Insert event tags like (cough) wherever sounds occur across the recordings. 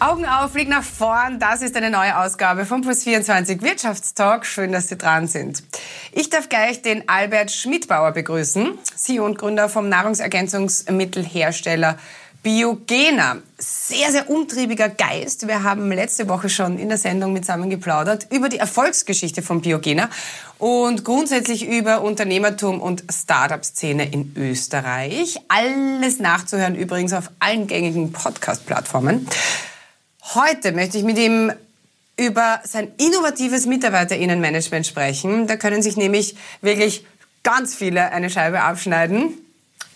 Augen auf, Blick nach vorn. Das ist eine neue Ausgabe vom Plus24 Wirtschaftstalk. Schön, dass Sie dran sind. Ich darf gleich den Albert Schmidbauer begrüßen, CEO und Gründer vom Nahrungsergänzungsmittelhersteller Biogena. Sehr, sehr umtriebiger Geist. Wir haben letzte Woche schon in der Sendung mitsammen geplaudert über die Erfolgsgeschichte von Biogena und grundsätzlich über Unternehmertum und Startup-Szene in Österreich. Alles nachzuhören übrigens auf allen gängigen Podcast-Plattformen. Heute möchte ich mit ihm über sein innovatives Mitarbeiterinnenmanagement sprechen. Da können sich nämlich wirklich ganz viele eine Scheibe abschneiden.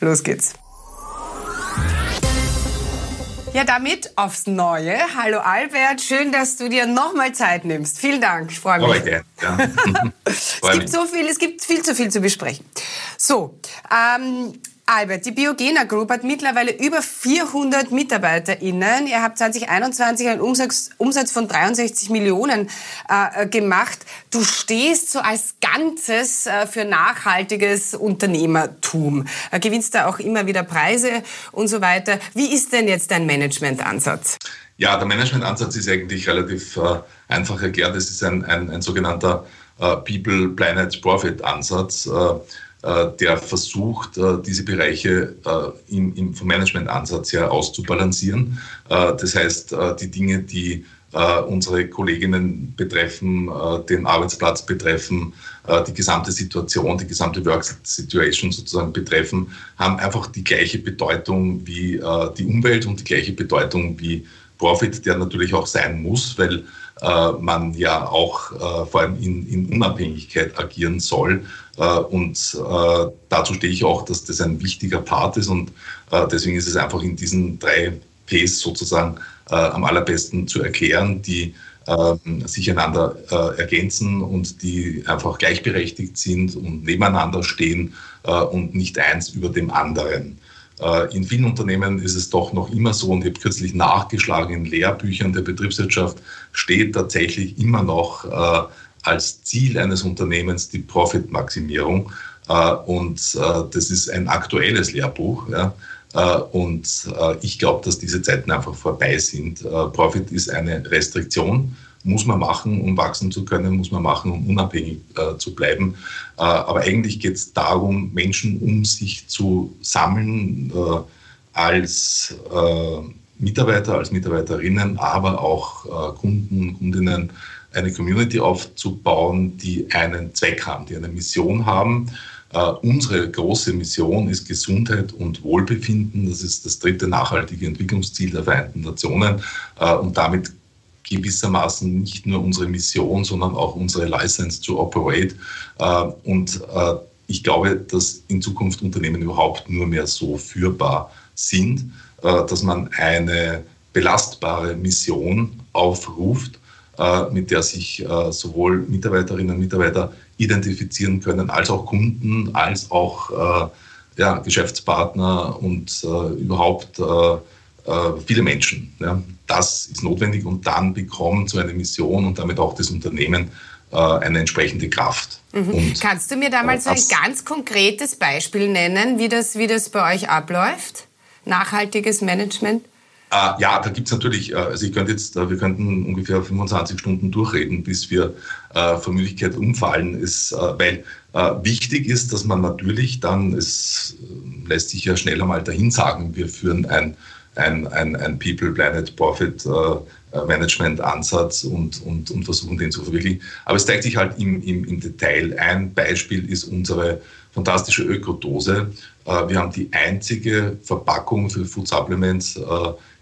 Los geht's. Ja, damit aufs Neue. Hallo Albert, schön, dass du dir nochmal Zeit nimmst. Vielen Dank, ich freue mich. Heute, ja. (laughs) es gibt so viel, es gibt viel zu viel zu besprechen. So, ähm, Albert, die Biogena Group hat mittlerweile über 400 MitarbeiterInnen. Ihr habt 2021 einen Umsatz, Umsatz von 63 Millionen äh, gemacht. Du stehst so als Ganzes äh, für nachhaltiges Unternehmertum. Äh, gewinnst da auch immer wieder Preise und so weiter. Wie ist denn jetzt dein Managementansatz? Ja, der Managementansatz ist eigentlich relativ äh, einfach erklärt. Es ist ein, ein, ein sogenannter äh, People, Planet, Profit Ansatz äh, der versucht, äh, diese Bereiche äh, vom Managementansatz her auszubalancieren. Das heißt, die Dinge, die unsere Kolleginnen betreffen, den Arbeitsplatz betreffen, die gesamte Situation, die gesamte Work Situation sozusagen betreffen, haben einfach die gleiche Bedeutung wie die Umwelt und die gleiche Bedeutung wie Profit, der natürlich auch sein muss, weil äh, man ja auch äh, vor allem in, in Unabhängigkeit agieren soll. Äh, und äh, dazu stehe ich auch, dass das ein wichtiger Part ist und äh, deswegen ist es einfach in diesen drei Ps sozusagen äh, am allerbesten zu erklären, die ähm, sich einander ergänzen und die einfach gleichberechtigt sind und nebeneinander stehen und nicht eins über dem anderen. Äh, in vielen Unternehmen ist es doch noch immer so, und ich habe kürzlich nachgeschlagen, in Lehrbüchern der Betriebswirtschaft steht tatsächlich immer noch äh, als Ziel eines Unternehmens die Profitmaximierung. Äh, und das ist ein aktuelles Lehrbuch. Und ich glaube, dass diese Zeiten einfach vorbei sind. Profit ist eine Restriktion muss man machen, um wachsen zu können, muss man machen, um unabhängig äh, zu bleiben. Äh, aber eigentlich geht es darum, Menschen um sich zu sammeln äh, als äh, Mitarbeiter, als Mitarbeiterinnen, aber auch äh, Kunden, Kundinnen, eine Community aufzubauen, die einen Zweck haben, die eine Mission haben. Uh, unsere große Mission ist Gesundheit und Wohlbefinden. Das ist das dritte nachhaltige Entwicklungsziel der Vereinten Nationen. Uh, und damit gewissermaßen nicht nur unsere Mission, sondern auch unsere License to Operate. Äh, und äh, ich glaube, dass in Zukunft Unternehmen überhaupt nur mehr so führbar sind, äh, dass man eine belastbare Mission aufruft, mit der sich sowohl Mitarbeiterinnen und Mitarbeiter identifizieren können, als auch Kunden, als auch ja, Geschäftspartner und überhaupt viele Menschen. Das ist notwendig und dann bekommt so eine Mission und damit auch das Unternehmen äh, eine entsprechende Kraft. Mhm. Kannst du mir da mal so ein ganz konkretes Beispiel nennen, wie das, wie das bei euch abläuft? Nachhaltiges Management? Äh, ja, da gibt es natürlich, äh, also ich könnte jetzt, äh, wir könnten ungefähr 25 Stunden durchreden, bis wir äh, vor Müdigkeit umfallen, ist, äh, weil wichtig ist, dass man natürlich dann, es lässt sich ja schneller mal dahin sagen, wir führen ein ein, ein, ein People, Planet, Profit äh, Management Ansatz und, und, und versuchen den zu verwirklichen. Aber es zeigt sich halt im, im, im Detail. Ein Beispiel ist unsere fantastische Ökodose. Äh, wir haben die einzige Verpackung für Food Supplements äh,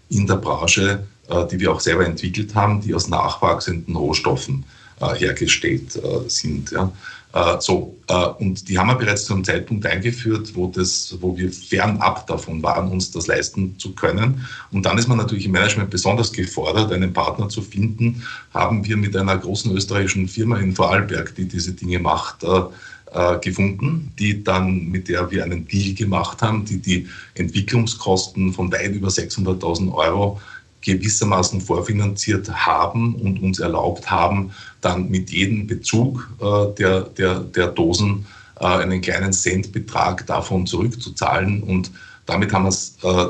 in der Branche, äh, die wir auch selber entwickelt haben, die aus nachwachsenden Rohstoffen äh, hergestellt äh, sind. Ja. Äh, so, äh, und die haben wir bereits zu einem Zeitpunkt eingeführt, wo, das, wo wir fernab davon waren, uns das leisten zu können. Und dann ist man natürlich im Management besonders gefordert, einen Partner zu finden. Haben wir mit einer großen österreichischen Firma in Vorarlberg, die diese Dinge macht, äh, gefunden, die dann, mit der wir einen Deal gemacht haben, die die Entwicklungskosten von weit über 600.000 Euro gewissermaßen vorfinanziert haben und uns erlaubt haben, dann mit jedem Bezug äh, der, der, der Dosen äh, einen kleinen Centbetrag davon zurückzuzahlen. Und damit haben wir es äh,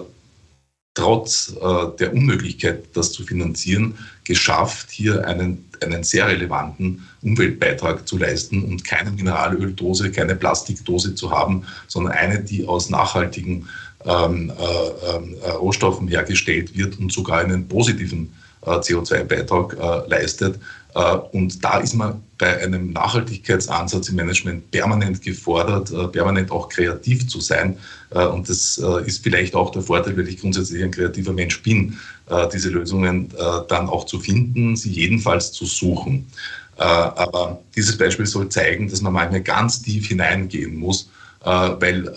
trotz äh, der Unmöglichkeit, das zu finanzieren, geschafft, hier einen, einen sehr relevanten Umweltbeitrag zu leisten und keine Mineralöldose, keine Plastikdose zu haben, sondern eine, die aus nachhaltigen ähm, äh, äh, Rohstoffen hergestellt wird und sogar einen positiven äh, CO2-Beitrag äh, leistet. Äh, und da ist man bei einem Nachhaltigkeitsansatz im Management permanent gefordert, permanent auch kreativ zu sein. Und das ist vielleicht auch der Vorteil, weil ich grundsätzlich ein kreativer Mensch bin, diese Lösungen dann auch zu finden, sie jedenfalls zu suchen. Aber dieses Beispiel soll zeigen, dass man manchmal ganz tief hineingehen muss, weil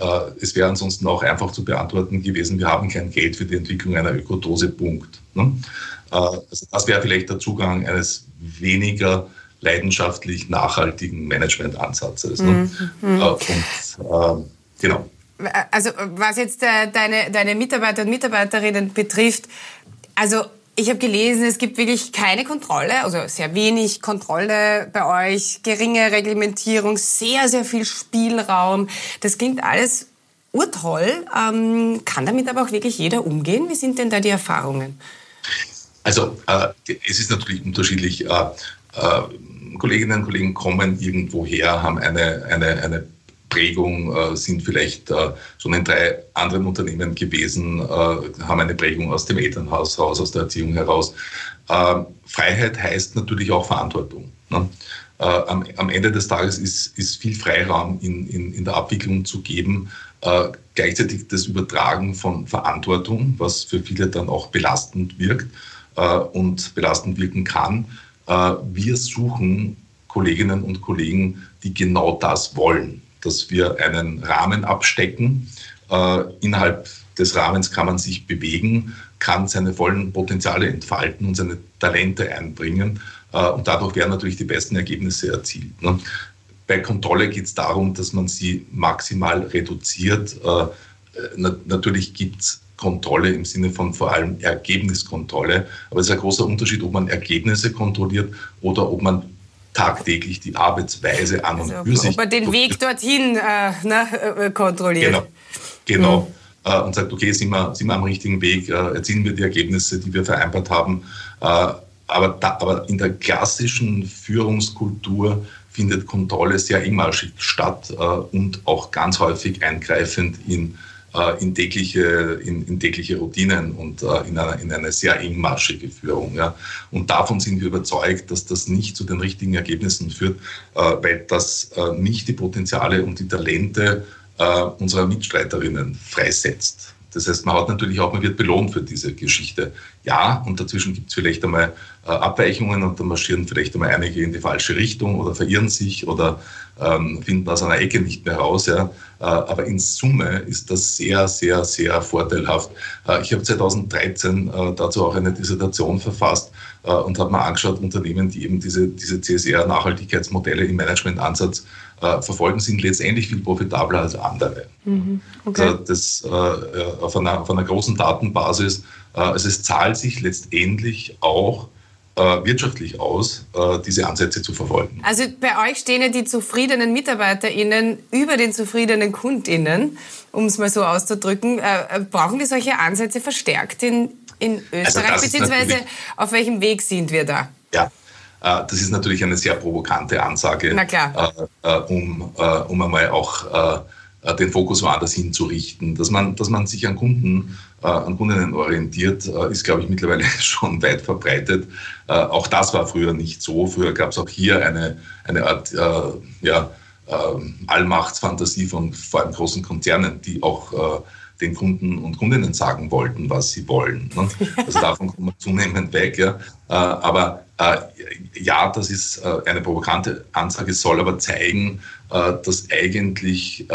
es wäre ansonsten auch einfach zu beantworten gewesen, wir haben kein Geld für die Entwicklung einer Ökodose, Punkt. Ne? Äh, also das wäre vielleicht der Zugang eines weniger leidenschaftlich nachhaltigen Managementansatzes. Ne? Mhm. Äh, und äh, genau. Also was jetzt äh, deine, deine Mitarbeiter und Mitarbeiterinnen betrifft, also ich habe gelesen, es gibt wirklich keine Kontrolle, also sehr wenig Kontrolle bei euch, geringe Reglementierung, sehr, sehr viel Spielraum. Das klingt alles urtoll. Ähm, kann damit aber auch wirklich jeder umgehen? Wie sind denn da die Erfahrungen? Also äh, es ist natürlich unterschiedlich. Äh, äh, Kolleginnen und Kollegen kommen irgendwo her, haben eine, eine, eine Prägung, äh, sind vielleicht äh, schon in drei anderen Unternehmen gewesen, äh, haben eine Prägung aus dem Elternhaus raus, aus der Erziehung heraus. Freiheit heißt natürlich auch Verantwortung. Ne? Am, am, Ende des Tages ist, ist viel Freiraum in, in, in der Abwicklung zu geben, gleichzeitig das Übertragen von Verantwortung, was für viele dann auch belastend wirkt äh, und belastend wirken kann. Äh, wir suchen Kolleginnen und Kollegen, die genau das wollen, dass wir einen Rahmen abstecken. Äh, innerhalb des Rahmens kann man sich bewegen, kann seine vollen Potenziale entfalten und seine Talente einbringen. Und dadurch werden natürlich die besten Ergebnisse erzielt. Ne? Bei Kontrolle geht es darum, dass man sie maximal reduziert. Natürlich gibt es Kontrolle im Sinne von vor allem Ergebniskontrolle. Aber es ist ein großer Unterschied, ob man Ergebnisse kontrolliert oder ob man tagtäglich die Arbeitsweise an und also, für sich. Ob man den Weg dorthin äh, na, äh, kontrolliert. Genau. genau. Mhm. Und sagt, okay, sind wir, sind wir am richtigen Weg, äh, erzielen wir die Ergebnisse, die wir vereinbart haben. Aber, da, aber in der klassischen Führungskultur findet Kontrolle sehr engmaschig statt und auch ganz häufig eingreifend in in, tägliche, in, in tägliche Routinen und äh, in, eine, in eine sehr engmaschige Führung. Ja. Und davon sind wir überzeugt, dass das nicht zu den richtigen Ergebnissen führt, äh, weil das nicht die Potenziale und die Talente unserer Mitstreiterinnen freisetzt. Das heißt, man hat natürlich auch, man wird belohnt für diese Geschichte. Ja, und dazwischen gibt es vielleicht einmal äh, Abweichungen und dann marschieren vielleicht einmal einige in die falsche Richtung oder verirren sich oder ähm, finden aus einer Ecke nicht mehr raus. Ja. Äh, aber in Summe ist das sehr, sehr, sehr vorteilhaft. Äh, ich habe 2013 äh, dazu auch eine Dissertation verfasst und habe mir angeschaut, Unternehmen, die eben diese, diese CSR-Nachhaltigkeitsmodelle im Managementansatz äh, verfolgen, sind letztendlich viel profitabler als andere. Mhm. Okay. Also das äh, auf einer, auf einer großen Datenbasis. also es zahlt sich letztendlich auch wirtschaftlich aus, diese Ansätze zu verfolgen. Also bei euch stehen ja die zufriedenen MitarbeiterInnen über den zufriedenen KundInnen, um es mal so auszudrücken. brauchen wir solche Ansätze verstärkt in, in also Österreich, also beziehungsweise auf welchem Weg sind wir da? Ja, äh, das ist natürlich eine sehr provokante Ansage, äh, äh, um, um einmal auch den Fokus woanders hinzurichten. Dass man, dass man sich an Kunden, an Kundinnen orientiert, ist, glaube ich, mittlerweile (laughs) schon weit verbreitet. Auch das war früher nicht so. Früher gab es auch hier eine, eine Art ja, Allmachtsfantasie von vor allem großen Konzernen, die auch den Kunden und Kundinnen sagen wollten, was sie wollen. Ne? Also davon kommen wir (laughs) zunehmend weg. Ja. Aber äh, ja, das ist äh, eine provokante Ansage, soll aber zeigen, äh, dass eigentlich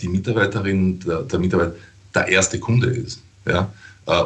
die Mitarbeiterin, der, Mitarbeiter der erste Kunde ist. Ja?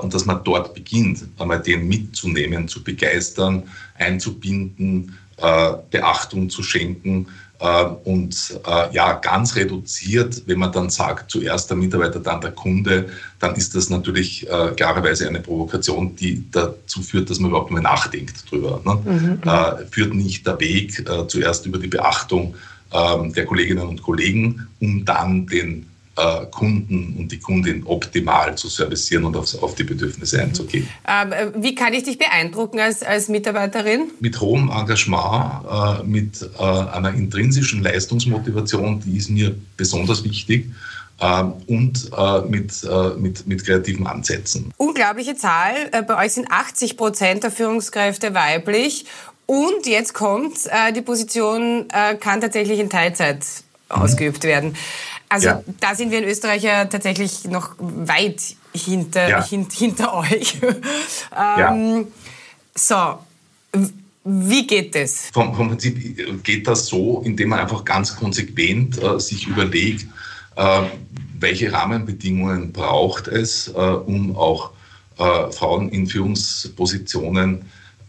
und dass man dort beginnt, einmal den mitzunehmen, zu begeistern, einzubinden, Beachtung zu schenken äh, und äh, ja, ganz reduziert, wenn man dann sagt, zuerst der Mitarbeiter, dann der Kunde, dann ist das natürlich äh, klarerweise eine Provokation, die dazu führt, dass man überhaupt mal nachdenkt drüber. Ne? Mhm. Äh, führt nicht der Weg äh, zuerst über die Beachtung ähm, der Kolleginnen und Kollegen, um dann den äh, Kunden und die Kundin optimal zu servicieren und auf, auf die Bedürfnisse einzugehen. Ähm, äh, wie kann ich dich beeindrucken als, als Mitarbeiterin? Mit hohem Engagement, äh, mit äh, einer intrinsischen Leistungsmotivation, die ist mir besonders wichtig. Ähm, und äh, mit, äh, mit, mit kreativen Ansätzen. Unglaubliche Zahl. Bei euch sind 80 Prozent der Führungskräfte weiblich. Und jetzt kommt, die Position kann tatsächlich in Teilzeit mhm. ausgeübt werden. Also ja. da sind wir in Österreich ja tatsächlich noch weit hinter, ja. hint, hinter (laughs) euch. ähm, so, wie geht das? Vom, vom, Prinzip geht das so, indem man einfach ganz konsequent äh, sich überlegt, äh, welche Rahmenbedingungen braucht es, äh, um auch äh, Frauen in Führungspositionen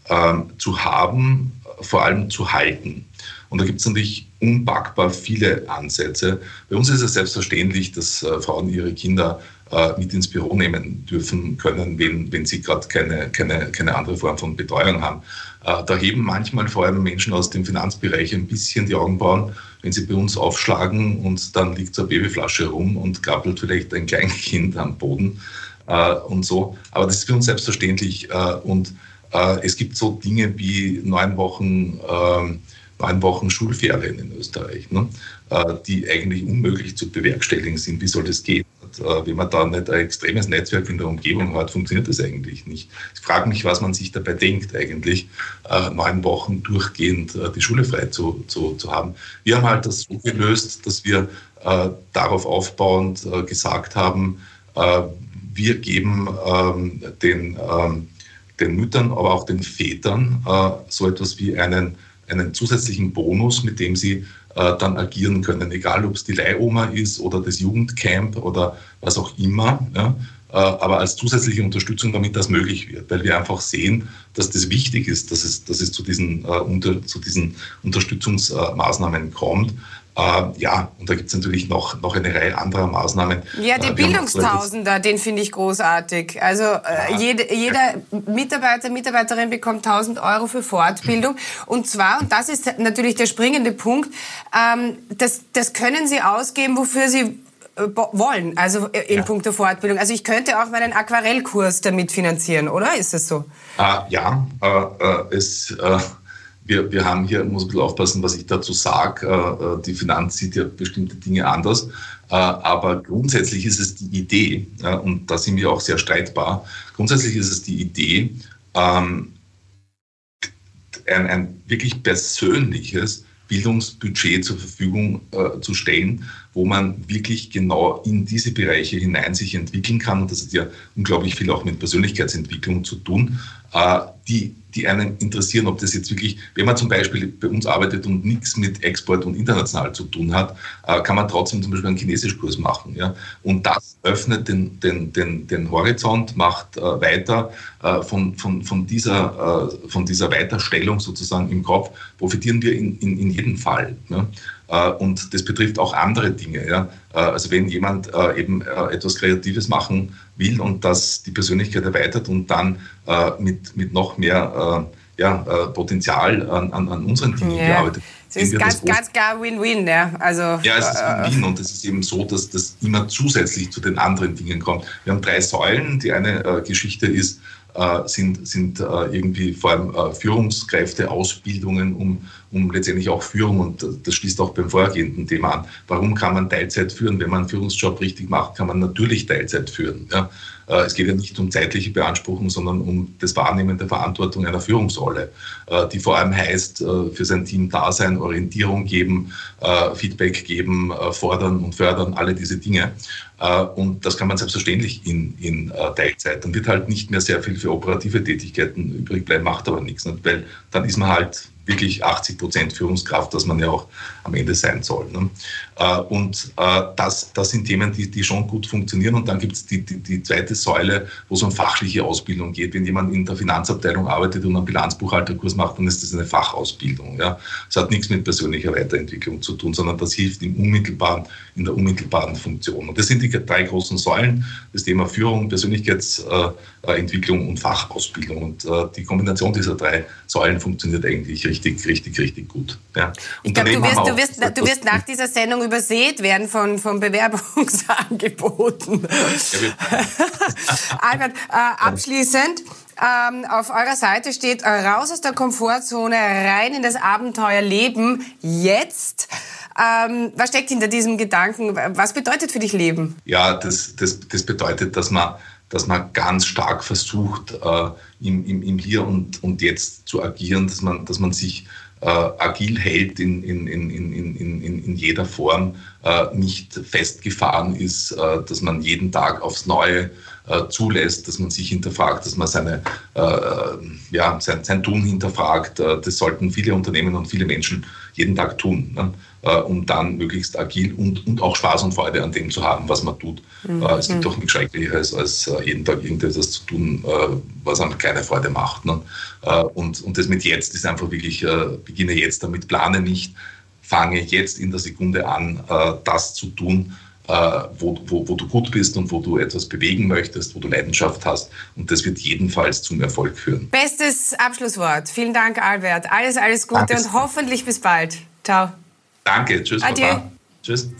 ähm, zu haben, vor allem zu halten. Und da gibt es natürlich unpackbar viele Ansätze. Bei uns ist es selbstverständlich, dass äh, Frauen ihre Kinder äh, mit ins Büro nehmen dürfen können, wenn, wenn sie gerade keine, keine, keine andere Form von Betreuung haben. Äh, da heben manchmal vor allem Menschen aus dem Finanzbereich ein bisschen die Augenbrauen, wenn sie bei uns aufschlagen und dann liegt so eine Babyflasche rum und krabbelt vielleicht ein Kleinkind am Boden äh, und so. Aber das ist für uns selbstverständlich äh, und äh, es gibt so Dinge wie neun Wochen ähm, neun Wochen Schulferien in Österreich, ne, äh, die eigentlich unmöglich zu bewerkstelligen sind. Wie soll das gehen? Äh, wenn man da nicht ein extremes Netzwerk in der Umgebung hat, funktioniert das eigentlich nicht. Ich frage mich, was man sich dabei denkt, eigentlich äh, neun Wochen durchgehend die Schule frei zu, zu, zu haben. Wir haben halt das so gelöst, dass wir darauf aufbauend gesagt haben, wir geben ähm, den, ähm, den Müttern, aber auch den Vätern so etwas wie einen einen zusätzlichen Bonus, mit dem sie äh, dann agieren können, egal ob es die Leihoma ist oder das Jugendcamp oder was auch immer. Ja? Äh, aber als zusätzliche Unterstützung, damit das möglich wird, weil wir einfach sehen, dass das wichtig ist, dass es, dass es zu, diesen, äh, unter, zu diesen Unterstützungsmaßnahmen kommt. Äh, ja, und da gibt es natürlich noch, noch eine Reihe anderer Maßnahmen. Ja, den äh, Bildungstausender, den finde ich großartig. Also äh, ja. jede, jeder Mitarbeiter, Mitarbeiterin bekommt 1000 Euro für Fortbildung. Und zwar, und das ist natürlich der springende Punkt, ähm, das, das können Sie ausgeben, wofür Sie äh, wollen, also äh, in ja. puncto Fortbildung. Also ich könnte auch meinen Aquarellkurs damit finanzieren, oder? Ist das so? Äh, ja, äh, es wir, wir haben hier, muss ein bisschen aufpassen, was ich dazu sage. Äh, äh, die Finanz sieht ja bestimmte Dinge anders. Äh, aber grundsätzlich ist es die Idee, und da sind wir auch sehr streitbar, grundsätzlich ist es die Idee, ähm, ein, ein wirklich persönliches Bildungsbudget zur Verfügung zu stellen, wo man wirklich genau in diese Bereiche hinein sich entwickeln kann. Und das hat ja unglaublich viel auch mit Persönlichkeitsentwicklung zu tun, die die einen interessieren, ob das jetzt wirklich, wenn man zum Beispiel bei uns arbeitet und nichts mit Export und international zu tun hat, äh, kann man trotzdem zum Beispiel einen Chinesischkurs machen. Ja? Und das öffnet den, den, den, den Horizont, macht äh, weiter äh, von, von, von, dieser, von dieser Weiterstellung sozusagen im Kopf, profitieren wir in, in, in jedem Fall. Ja? Und das betrifft auch andere Dinge. Ja? Also wenn jemand eben etwas Kreatives machen will und das die Persönlichkeit erweitert und dann mit, mit noch mehr äh, ja, äh, Potenzial an, an, unseren Dingen ja. gearbeitet. Es ist ganz, ganz klar Win-Win, ja. Also, ja, es ist äh, Win-Win und es ist eben so, dass das immer zusätzlich zu den anderen Dingen kommt. Wir haben drei Säulen. Die eine äh, Geschichte ist, äh, sind, sind äh, irgendwie vor allem äh, Führungskräfte, Ausbildungen, um, um letztendlich auch Führung, und das schließt auch beim vorhergehenden Thema an. Warum kann man Teilzeit führen? Wenn man einen Führungsjob richtig macht, kann man natürlich Teilzeit führen. Ja? Äh, es geht ja nicht um zeitliche Beanspruchung, sondern um das Wahrnehmen der Verantwortung einer Führungsrolle, äh, die vor allem heißt, äh, für sein Team da sein, Orientierung geben, Feedback geben, fordern und fördern, alle diese Dinge. Und das kann man selbstverständlich in, in Teilzeit. Dann wird halt nicht mehr sehr viel für operative Tätigkeiten übrig bleiben, macht aber nichts, weil dann ist man halt wirklich 80 Prozent Führungskraft, dass man ja auch am Ende sein soll. Ne? Äh, und äh, das, das sind Themen, die, die schon gut funktionieren. Und dann gibt es die, die, die, zweite Säule, wo es um fachliche Ausbildung geht. Wenn jemand in der Finanzabteilung arbeitet und einen Bilanzbuchhalterkurs macht, dann ist das eine Fachausbildung. Ja? Das hat nichts mit persönlicher Weiterentwicklung zu tun, sondern das hilft im unmittelbaren, in der unmittelbaren Funktion. Und das sind die drei großen Säulen, das Thema Führung, Persönlichkeitsentwicklung und Fachausbildung. Und äh, die Kombination dieser drei Säulen funktioniert eigentlich richtig richtig, richtig, gut. Ja. Ich glaube, du, wirst, du, wirst, du wirst nach dieser Sendung übersät werden von, von Bewerbungsangeboten. Albert, äh, abschließend, ähm, auf eurer Seite steht, raus aus der Komfortzone, rein in das Abenteuerleben, jetzt. Ähm, was steckt hinter diesem Gedanken? Was bedeutet für dich Leben? Ja, das, das, das bedeutet, dass man, dass man ganz stark versucht, äh, im, im, im Hier und, und Jetzt zu agieren, dass man, dass man sich äh, agil hält in, in, in, in, in, in jeder Form, äh, nicht festgefahren ist, äh, dass man jeden Tag aufs Neue äh, zulässt, dass man sich hinterfragt, dass man seine, äh, ja, sein, sein Tun hinterfragt. Äh, das sollten viele Unternehmen und viele Menschen jeden Tag tun, ne? Um dann möglichst agil und, und auch Spaß und Freude an dem zu haben, was man tut. Mhm. es gibt doch nichts Schrecklicheres, als jeden Tag irgendetwas zu tun, was einem keine Freude macht. Ne? und, und das mit jetzt ist einfach wirklich, beginne jetzt damit, plane nicht, fange jetzt in der Sekunde an, das zu tun, äh, wo, wo, wo du gut bist und wo du etwas bewegen möchtest, wo du Leidenschaft hast. Und das wird jedenfalls zum Erfolg führen. Bestes Abschlusswort. Vielen Dank, Albert. Alles, alles Gute Danke. und hoffentlich bis bald. Ciao. Danke. Tschüss. Adieu. Baba. Tschüss.